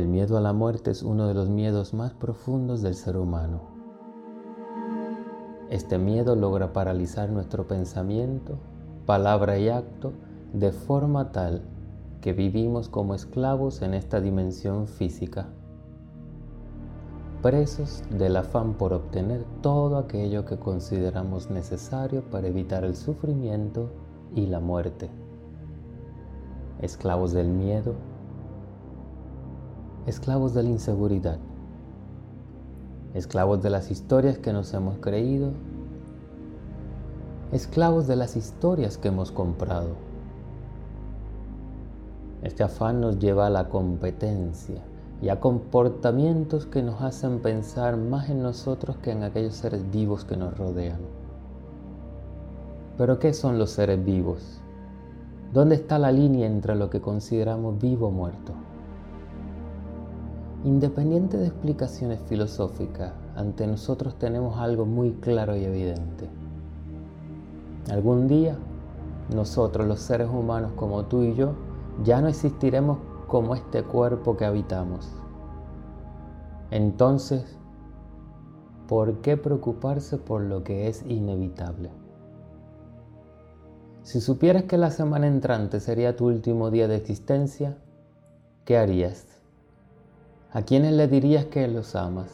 El miedo a la muerte es uno de los miedos más profundos del ser humano. Este miedo logra paralizar nuestro pensamiento, palabra y acto de forma tal que vivimos como esclavos en esta dimensión física, presos del afán por obtener todo aquello que consideramos necesario para evitar el sufrimiento y la muerte, esclavos del miedo, esclavos de la inseguridad, esclavos de las historias que nos hemos creído, esclavos de las historias que hemos comprado. Este afán nos lleva a la competencia y a comportamientos que nos hacen pensar más en nosotros que en aquellos seres vivos que nos rodean. Pero ¿qué son los seres vivos? ¿Dónde está la línea entre lo que consideramos vivo o muerto? Independiente de explicaciones filosóficas, ante nosotros tenemos algo muy claro y evidente. Algún día, nosotros los seres humanos como tú y yo, ya no existiremos como este cuerpo que habitamos. Entonces, ¿por qué preocuparse por lo que es inevitable? Si supieras que la semana entrante sería tu último día de existencia, ¿qué harías? ¿A quiénes le dirías que los amas?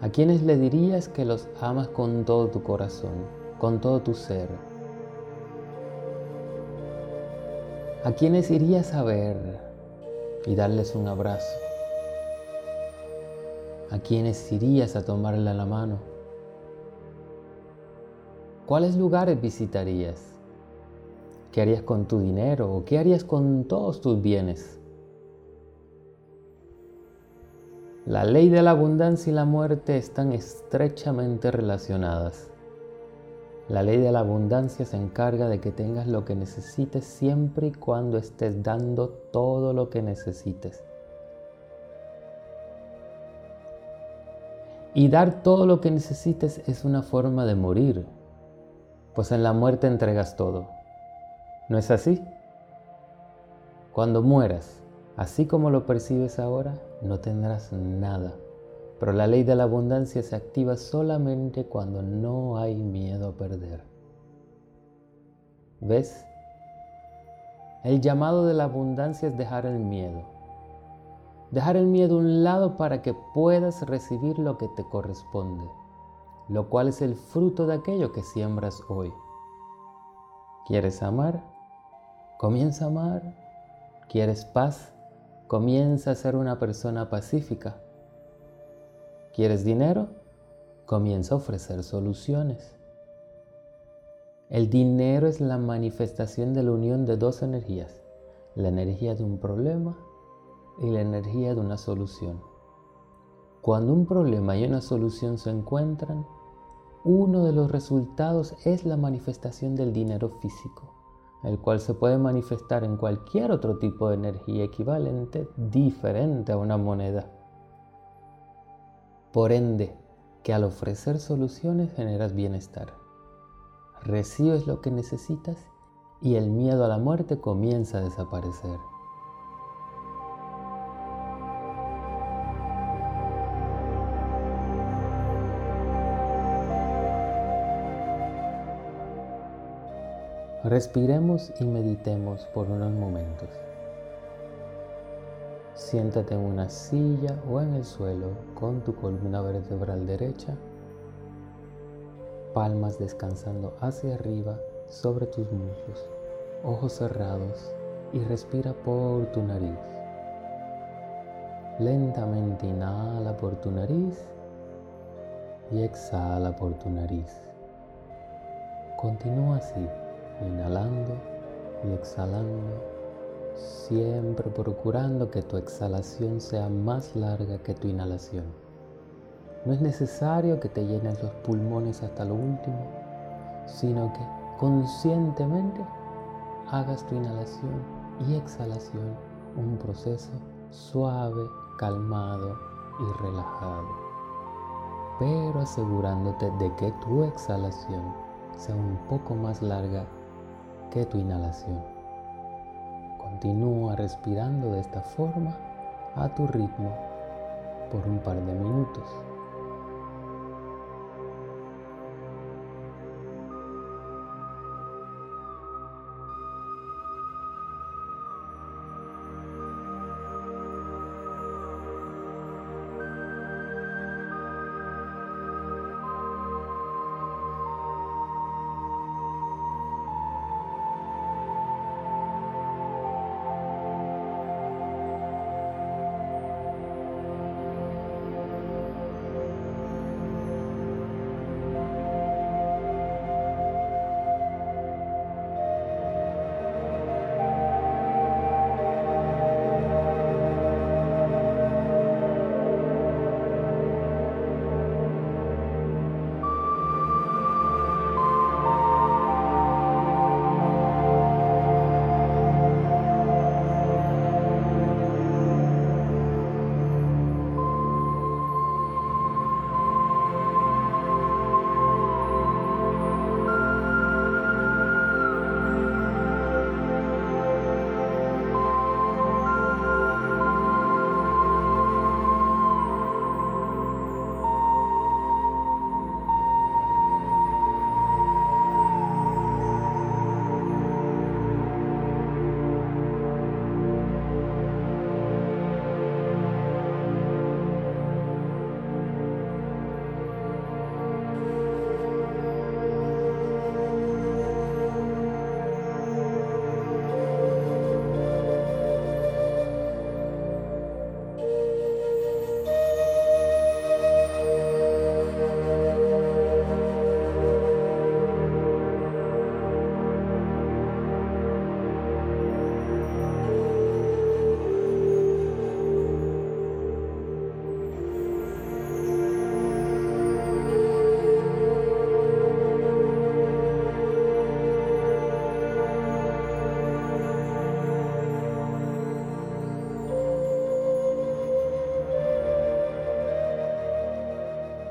¿A quiénes le dirías que los amas con todo tu corazón, con todo tu ser? ¿A quiénes irías a ver y darles un abrazo? ¿A quiénes irías a tomarle la mano? ¿Cuáles lugares visitarías? ¿Qué harías con tu dinero o qué harías con todos tus bienes? La ley de la abundancia y la muerte están estrechamente relacionadas. La ley de la abundancia se encarga de que tengas lo que necesites siempre y cuando estés dando todo lo que necesites. Y dar todo lo que necesites es una forma de morir, pues en la muerte entregas todo. ¿No es así? Cuando mueras, Así como lo percibes ahora, no tendrás nada. Pero la ley de la abundancia se activa solamente cuando no hay miedo a perder. ¿Ves? El llamado de la abundancia es dejar el miedo. Dejar el miedo a un lado para que puedas recibir lo que te corresponde, lo cual es el fruto de aquello que siembras hoy. ¿Quieres amar? Comienza a amar. ¿Quieres paz? Comienza a ser una persona pacífica. ¿Quieres dinero? Comienza a ofrecer soluciones. El dinero es la manifestación de la unión de dos energías, la energía de un problema y la energía de una solución. Cuando un problema y una solución se encuentran, uno de los resultados es la manifestación del dinero físico el cual se puede manifestar en cualquier otro tipo de energía equivalente diferente a una moneda. Por ende, que al ofrecer soluciones generas bienestar. Recibes lo que necesitas y el miedo a la muerte comienza a desaparecer. Respiremos y meditemos por unos momentos. Siéntate en una silla o en el suelo con tu columna vertebral derecha, palmas descansando hacia arriba sobre tus muslos, ojos cerrados y respira por tu nariz. Lentamente inhala por tu nariz y exhala por tu nariz. Continúa así inhalando y exhalando, siempre procurando que tu exhalación sea más larga que tu inhalación. No es necesario que te llenes los pulmones hasta lo último, sino que conscientemente hagas tu inhalación y exhalación un proceso suave, calmado y relajado, pero asegurándote de que tu exhalación sea un poco más larga que tu inhalación. Continúa respirando de esta forma a tu ritmo por un par de minutos.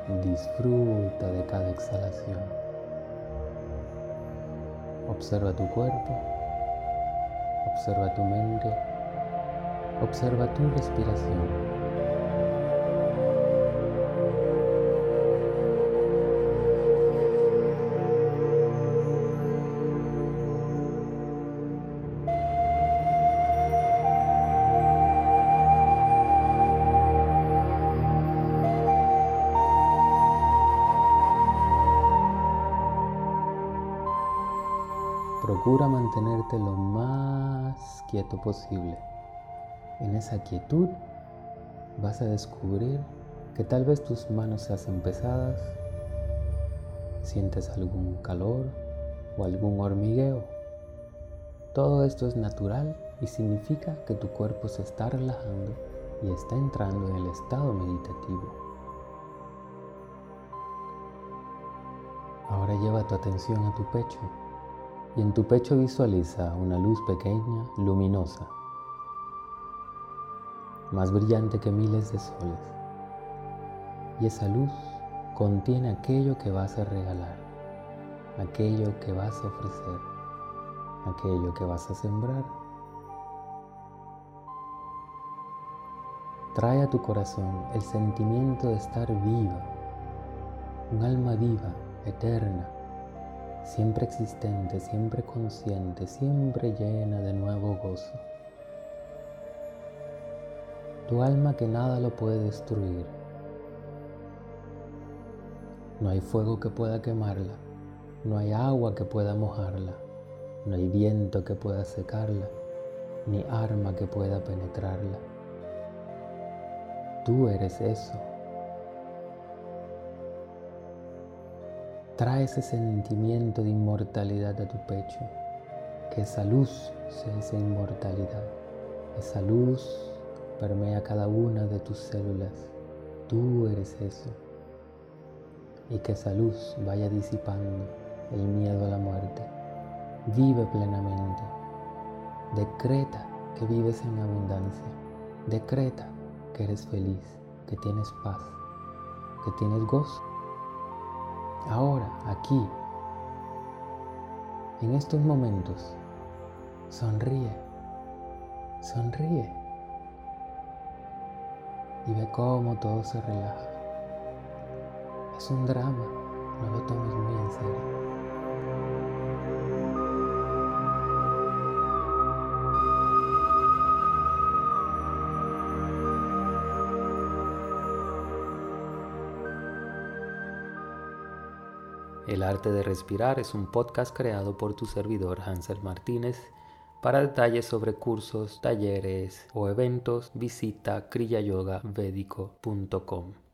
Disfruta de cada exhalación. Observa tu cuerpo, observa tu mente, observa tu respiración. Procura mantenerte lo más quieto posible. En esa quietud vas a descubrir que tal vez tus manos se hacen pesadas, sientes algún calor o algún hormigueo. Todo esto es natural y significa que tu cuerpo se está relajando y está entrando en el estado meditativo. Ahora lleva tu atención a tu pecho y en tu pecho visualiza una luz pequeña, luminosa, más brillante que miles de soles. Y esa luz contiene aquello que vas a regalar, aquello que vas a ofrecer, aquello que vas a sembrar. Trae a tu corazón el sentimiento de estar viva, un alma viva, eterna, siempre existente, siempre consciente, siempre llena de nuevo gozo. Tu alma que nada lo puede destruir. No hay fuego que pueda quemarla, no hay agua que pueda mojarla, no hay viento que pueda secarla, ni arma que pueda penetrarla. Tú eres eso. Trae ese sentimiento de inmortalidad a tu pecho, que esa luz sea esa inmortalidad. Esa luz permea cada una de tus células. Tú eres eso. Y que esa luz vaya disipando el miedo a la muerte. Vive plenamente. Decreta que vives en abundancia. Decreta que eres feliz, que tienes paz, que tienes gozo ahora, aquí, en estos momentos, sonríe, sonríe. y ve cómo todo se relaja. Es un drama, no lo tomes muy en serio. El arte de respirar es un podcast creado por tu servidor Hansel Martínez. Para detalles sobre cursos, talleres o eventos, visita kriyayogavedico.com.